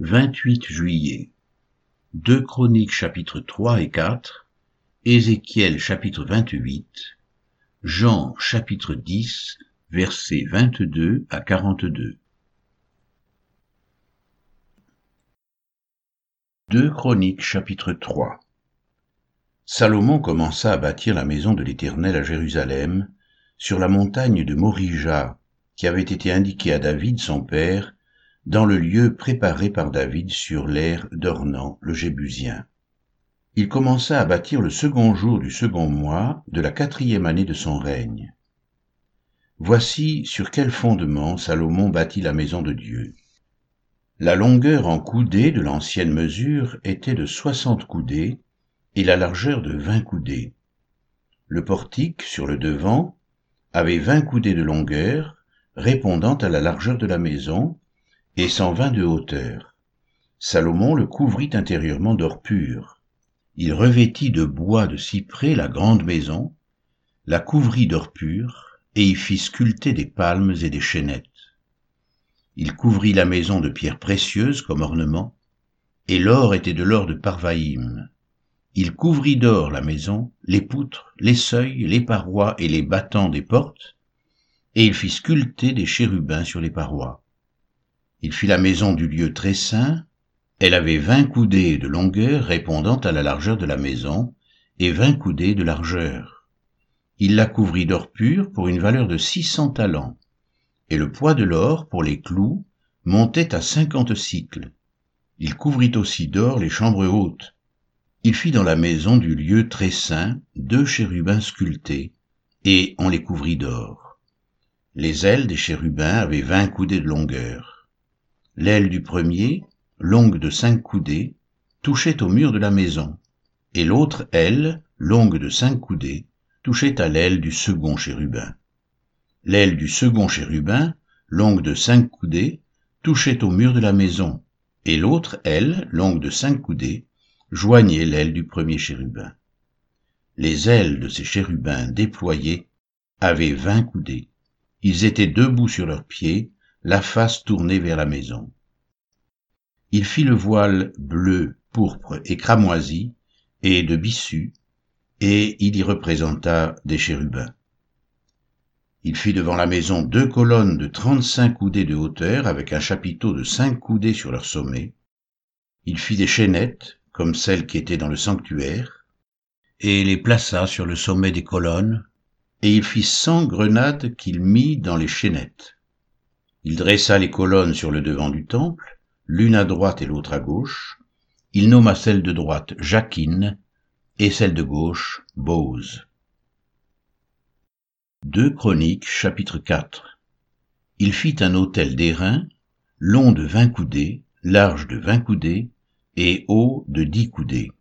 28 juillet. 2 Chroniques chapitres 3 et 4, Ézéchiel chapitre 28, Jean chapitre 10, versets 22 à 42. 2 Chroniques chapitre 3 Salomon commença à bâtir la maison de l'Éternel à Jérusalem, sur la montagne de Morija, qui avait été indiquée à David son père, dans le lieu préparé par David sur l'air d'Ornan le Jébusien. Il commença à bâtir le second jour du second mois de la quatrième année de son règne. Voici sur quel fondement Salomon bâtit la maison de Dieu. La longueur en coudées de l'ancienne mesure était de soixante coudées et la largeur de vingt coudées. Le portique, sur le devant, avait vingt coudées de longueur, répondant à la largeur de la maison, et cent vingt de hauteur. Salomon le couvrit intérieurement d'or pur. Il revêtit de bois de cyprès la grande maison, la couvrit d'or pur, et y fit sculpter des palmes et des chênettes. Il couvrit la maison de pierres précieuses comme ornement, et l'or était de l'or de Parvaïm. Il couvrit d'or la maison, les poutres, les seuils, les parois et les battants des portes, et il fit sculpter des chérubins sur les parois. Il fit la maison du lieu très saint. Elle avait vingt coudées de longueur répondant à la largeur de la maison, et vingt coudées de largeur. Il la couvrit d'or pur pour une valeur de six cents talents, et le poids de l'or pour les clous montait à cinquante cycles. Il couvrit aussi d'or les chambres hautes. Il fit dans la maison du lieu très saint deux chérubins sculptés, et on les couvrit d'or. Les ailes des chérubins avaient vingt coudées de longueur. L'aile du premier, longue de cinq coudées, touchait au mur de la maison, et l'autre aile, longue de cinq coudées, touchait à l'aile du second chérubin. L'aile du second chérubin, longue de cinq coudées, touchait au mur de la maison, et l'autre aile, longue de cinq coudées, joignait l'aile du premier chérubin. Les ailes de ces chérubins déployés avaient vingt coudées. Ils étaient debout sur leurs pieds, la face tournée vers la maison. Il fit le voile bleu, pourpre et cramoisi, et de bissu, et il y représenta des chérubins. Il fit devant la maison deux colonnes de trente-cinq coudées de hauteur avec un chapiteau de cinq coudées sur leur sommet. Il fit des chaînettes, comme celles qui étaient dans le sanctuaire, et les plaça sur le sommet des colonnes, et il fit cent grenades qu'il mit dans les chaînettes. Il dressa les colonnes sur le devant du temple, l'une à droite et l'autre à gauche. Il nomma celle de droite Jacquine et celle de gauche Bose. 2 Chroniques chapitre 4 Il fit un autel d'airain, long de vingt coudées, large de vingt coudées, et haut de dix coudées.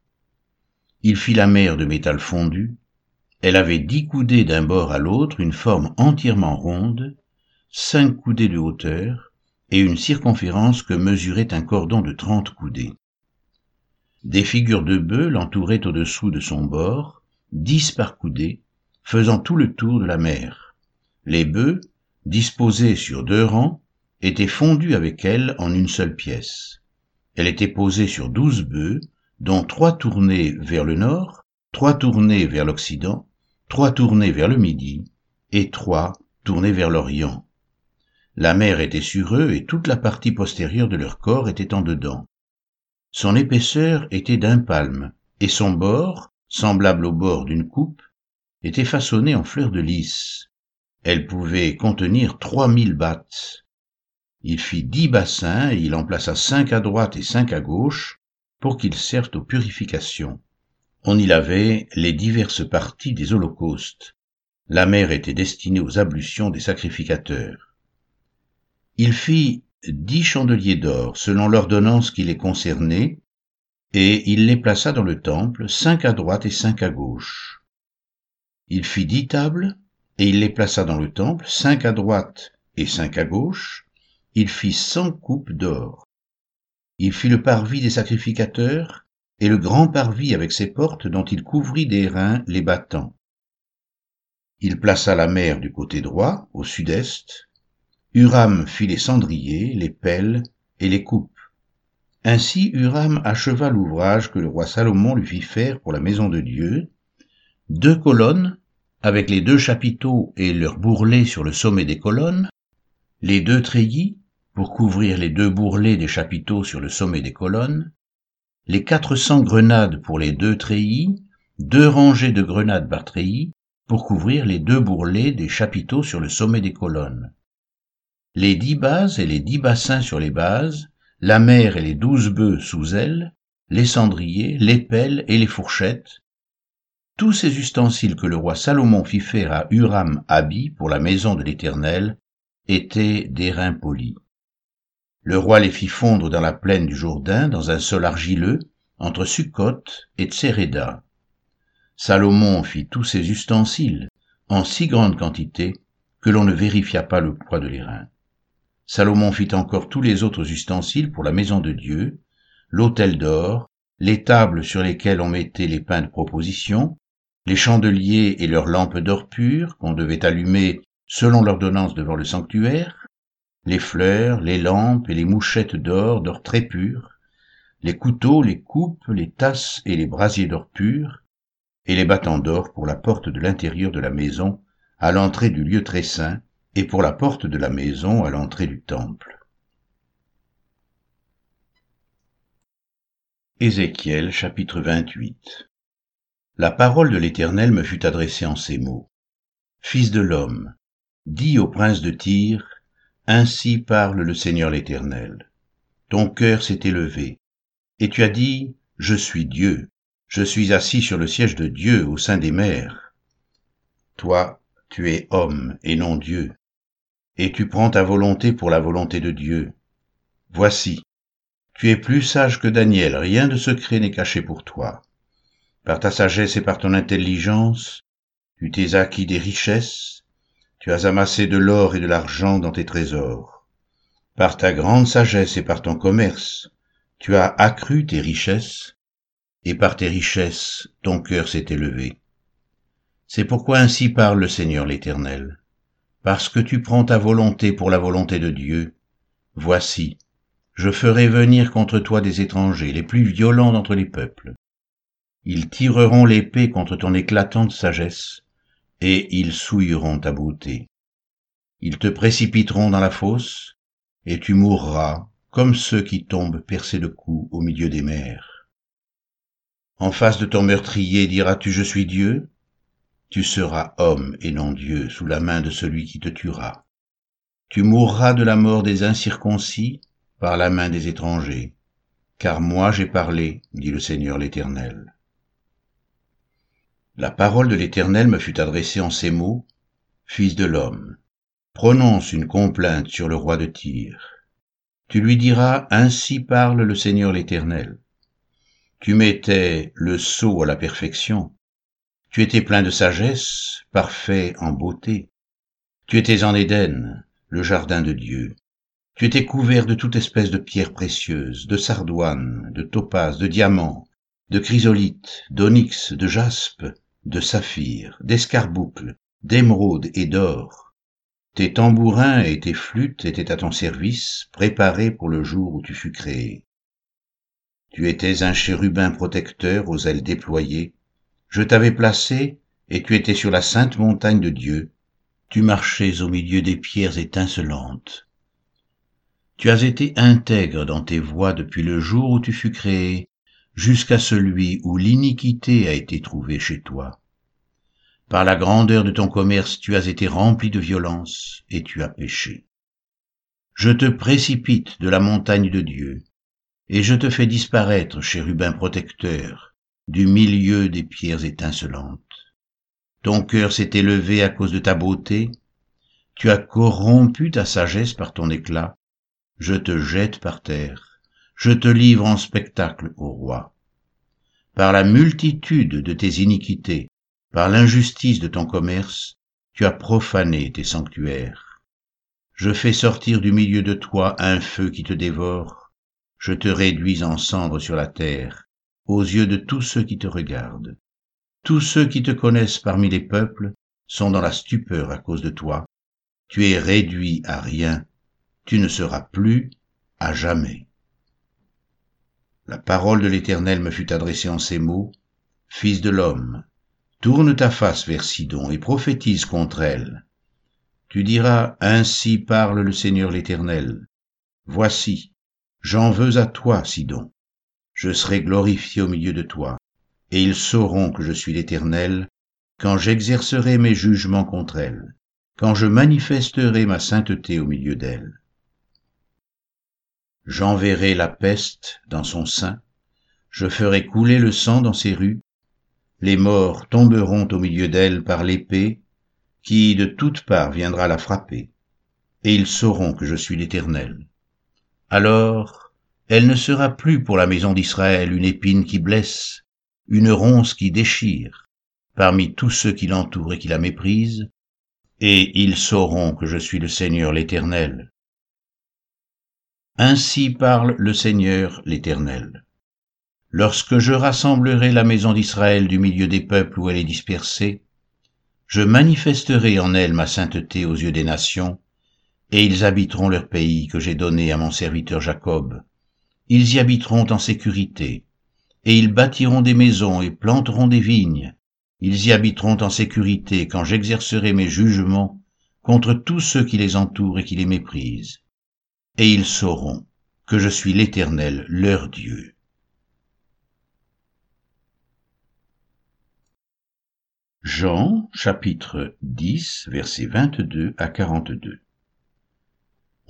Il fit la mer de métal fondu, elle avait dix coudées d'un bord à l'autre, une forme entièrement ronde, cinq coudées de hauteur et une circonférence que mesurait un cordon de trente coudées. Des figures de bœufs l'entouraient au-dessous de son bord, dix par coudée, faisant tout le tour de la mer. Les bœufs, disposés sur deux rangs, étaient fondus avec elle en une seule pièce. Elle était posée sur douze bœufs, dont trois tournés vers le nord, trois tournés vers l'occident, trois tournés vers le midi, et trois tournés vers l'orient. La mer était sur eux et toute la partie postérieure de leur corps était en dedans. Son épaisseur était d'un palme, et son bord, semblable au bord d'une coupe, était façonné en fleurs de lys. Elle pouvait contenir trois mille battes. Il fit dix bassins et il en plaça cinq à droite et cinq à gauche pour qu'ils servent aux purifications. On y lavait les diverses parties des holocaustes. La mer était destinée aux ablutions des sacrificateurs. Il fit dix chandeliers d'or selon l'ordonnance qui les concernait, et il les plaça dans le temple, cinq à droite et cinq à gauche. Il fit dix tables, et il les plaça dans le temple, cinq à droite et cinq à gauche. Il fit cent coupes d'or. Il fit le parvis des sacrificateurs, et le grand parvis avec ses portes dont il couvrit d'airain les battants. Il plaça la mer du côté droit, au sud-est, Huram fit les cendriers, les pelles et les coupes. Ainsi Huram acheva l'ouvrage que le roi Salomon lui fit faire pour la maison de Dieu, deux colonnes avec les deux chapiteaux et leurs bourrelets sur le sommet des colonnes, les deux treillis pour couvrir les deux bourrelets des chapiteaux sur le sommet des colonnes, les quatre cents grenades pour les deux treillis, deux rangées de grenades par treillis pour couvrir les deux bourrelets des chapiteaux sur le sommet des colonnes, les dix bases et les dix bassins sur les bases, la mer et les douze bœufs sous elles, les cendriers, les pelles et les fourchettes, tous ces ustensiles que le roi Salomon fit faire à Huram Abi pour la maison de l'Éternel étaient d'airain poli. Le roi les fit fondre dans la plaine du Jourdain, dans un sol argileux, entre Sukkot et Tseréda. Salomon fit tous ces ustensiles en si grande quantité que l'on ne vérifia pas le poids de l'airain. Salomon fit encore tous les autres ustensiles pour la maison de Dieu, l'autel d'or, les tables sur lesquelles on mettait les pains de proposition, les chandeliers et leurs lampes d'or pur qu'on devait allumer selon l'ordonnance devant le sanctuaire, les fleurs, les lampes et les mouchettes d'or, d'or très pur, les couteaux, les coupes, les tasses et les brasiers d'or pur, et les battants d'or pour la porte de l'intérieur de la maison, à l'entrée du lieu très saint, et pour la porte de la maison à l'entrée du temple. Ézéchiel chapitre 28 la parole de l'Éternel me fut adressée en ces mots. Fils de l'homme, dis au prince de Tyr, Ainsi parle le Seigneur l'Éternel. Ton cœur s'est élevé, et tu as dit, Je suis Dieu, je suis assis sur le siège de Dieu au sein des mers. Toi, tu es homme et non Dieu, et tu prends ta volonté pour la volonté de Dieu. Voici, tu es plus sage que Daniel, rien de secret n'est caché pour toi. Par ta sagesse et par ton intelligence, tu t'es acquis des richesses, tu as amassé de l'or et de l'argent dans tes trésors. Par ta grande sagesse et par ton commerce, tu as accru tes richesses, et par tes richesses ton cœur s'est élevé. C'est pourquoi ainsi parle le Seigneur l'Éternel. Parce que tu prends ta volonté pour la volonté de Dieu, voici, je ferai venir contre toi des étrangers, les plus violents d'entre les peuples. Ils tireront l'épée contre ton éclatante sagesse, et ils souilleront ta beauté. Ils te précipiteront dans la fosse, et tu mourras comme ceux qui tombent percés de coups au milieu des mers. En face de ton meurtrier diras-tu je suis Dieu? Tu seras homme et non Dieu sous la main de celui qui te tuera. Tu mourras de la mort des incirconcis par la main des étrangers. Car moi j'ai parlé, dit le Seigneur l'Éternel. La parole de l'Éternel me fut adressée en ces mots, Fils de l'homme, prononce une complainte sur le roi de Tyr. Tu lui diras, Ainsi parle le Seigneur l'Éternel. Tu mettais le sceau à la perfection. Tu étais plein de sagesse, parfait en beauté. Tu étais en Éden, le jardin de Dieu. Tu étais couvert de toute espèce de pierres précieuses, de sardoines, de topazes, de diamants, de chrysolites, d'onyx, de jaspe, de saphir, d'escarboucles, d'émeraude et d'or. Tes tambourins et tes flûtes étaient à ton service, préparés pour le jour où tu fus créé. Tu étais un chérubin protecteur aux ailes déployées. Je t'avais placé, et tu étais sur la sainte montagne de Dieu. Tu marchais au milieu des pierres étincelantes. Tu as été intègre dans tes voies depuis le jour où tu fus créé, jusqu'à celui où l'iniquité a été trouvée chez toi. Par la grandeur de ton commerce, tu as été rempli de violence et tu as péché. Je te précipite de la montagne de Dieu, et je te fais disparaître, chérubin protecteur, du milieu des pierres étincelantes. Ton cœur s'est élevé à cause de ta beauté, tu as corrompu ta sagesse par ton éclat, je te jette par terre je te livre en spectacle au roi. Par la multitude de tes iniquités, par l'injustice de ton commerce, tu as profané tes sanctuaires. Je fais sortir du milieu de toi un feu qui te dévore, je te réduis en cendres sur la terre, aux yeux de tous ceux qui te regardent. Tous ceux qui te connaissent parmi les peuples sont dans la stupeur à cause de toi. Tu es réduit à rien, tu ne seras plus à jamais. la parole de l'Éternel me fut adressée en ces mots, Fils de l'homme, tourne ta face vers Sidon et prophétise contre elle. Tu diras, Ainsi parle le Seigneur l'Éternel. Voici, j'en veux à toi, Sidon. Je serai glorifié au milieu de toi, et ils sauront que je suis l'Éternel, quand j'exercerai mes jugements contre elle, quand je manifesterai ma sainteté au milieu d'elle. J'enverrai la peste dans son sein, je ferai couler le sang dans ses rues, les morts tomberont au milieu d'elle par l'épée, qui de toutes parts viendra la frapper, et ils sauront que je suis l'Éternel. Alors, elle ne sera plus pour la maison d'Israël une épine qui blesse, une ronce qui déchire, parmi tous ceux qui l'entourent et qui la méprisent, et ils sauront que je suis le Seigneur l'Éternel. Ainsi parle le Seigneur l'Éternel. Lorsque je rassemblerai la maison d'Israël du milieu des peuples où elle est dispersée, je manifesterai en elle ma sainteté aux yeux des nations, et ils habiteront leur pays que j'ai donné à mon serviteur Jacob. Ils y habiteront en sécurité, et ils bâtiront des maisons et planteront des vignes. Ils y habiteront en sécurité quand j'exercerai mes jugements contre tous ceux qui les entourent et qui les méprisent. Et ils sauront que je suis l'Éternel, leur Dieu. Jean chapitre 10 versets 22 à 42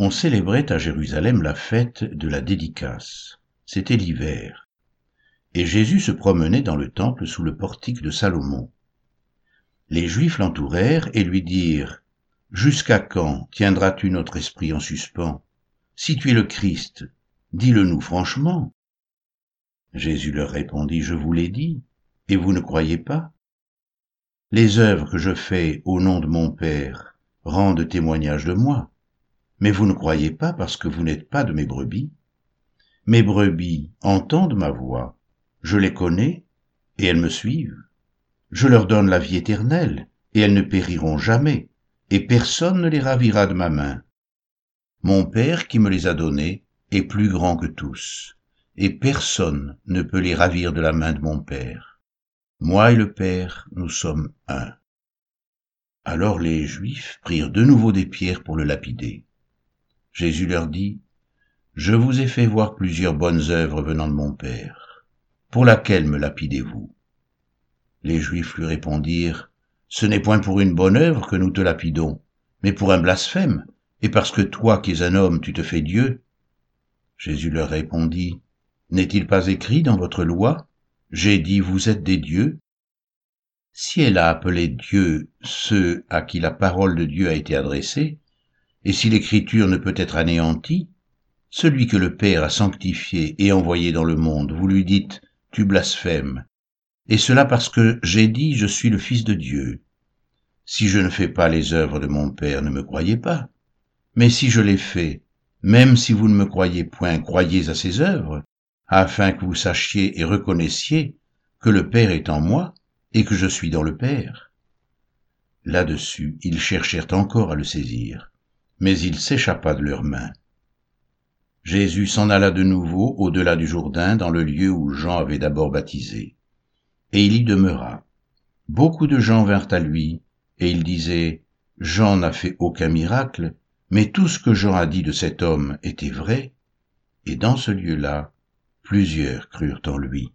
On célébrait à Jérusalem la fête de la dédicace. C'était l'hiver. Et Jésus se promenait dans le temple sous le portique de Salomon. Les Juifs l'entourèrent et lui dirent, Jusqu'à quand tiendras-tu notre esprit en suspens? Si tu es le Christ, dis-le-nous franchement. Jésus leur répondit, Je vous l'ai dit, et vous ne croyez pas les œuvres que je fais au nom de mon Père rendent témoignage de moi, mais vous ne croyez pas parce que vous n'êtes pas de mes brebis. Mes brebis entendent ma voix, je les connais, et elles me suivent. Je leur donne la vie éternelle, et elles ne périront jamais, et personne ne les ravira de ma main. Mon Père qui me les a donnés est plus grand que tous, et personne ne peut les ravir de la main de mon Père. Moi et le Père, nous sommes un. Alors les Juifs prirent de nouveau des pierres pour le lapider. Jésus leur dit, Je vous ai fait voir plusieurs bonnes œuvres venant de mon Père. Pour laquelle me lapidez-vous? Les Juifs lui répondirent, Ce n'est point pour une bonne œuvre que nous te lapidons, mais pour un blasphème, et parce que toi qui es un homme, tu te fais Dieu. Jésus leur répondit, N'est-il pas écrit dans votre loi j'ai dit, vous êtes des dieux. Si elle a appelé Dieu ceux à qui la parole de Dieu a été adressée, et si l'écriture ne peut être anéantie, celui que le Père a sanctifié et envoyé dans le monde, vous lui dites, tu blasphèmes. Et cela parce que j'ai dit, je suis le Fils de Dieu. Si je ne fais pas les œuvres de mon Père, ne me croyez pas. Mais si je les fais, même si vous ne me croyez point, croyez à ses œuvres, afin que vous sachiez et reconnaissiez que le Père est en moi et que je suis dans le Père. Là-dessus, ils cherchèrent encore à le saisir, mais il s'échappa de leurs mains. Jésus s'en alla de nouveau au-delà du Jourdain dans le lieu où Jean avait d'abord baptisé. Et il y demeura. Beaucoup de gens vinrent à lui, et ils disaient, Jean n'a fait aucun miracle, mais tout ce que Jean a dit de cet homme était vrai. Et dans ce lieu-là, plusieurs crurent en lui.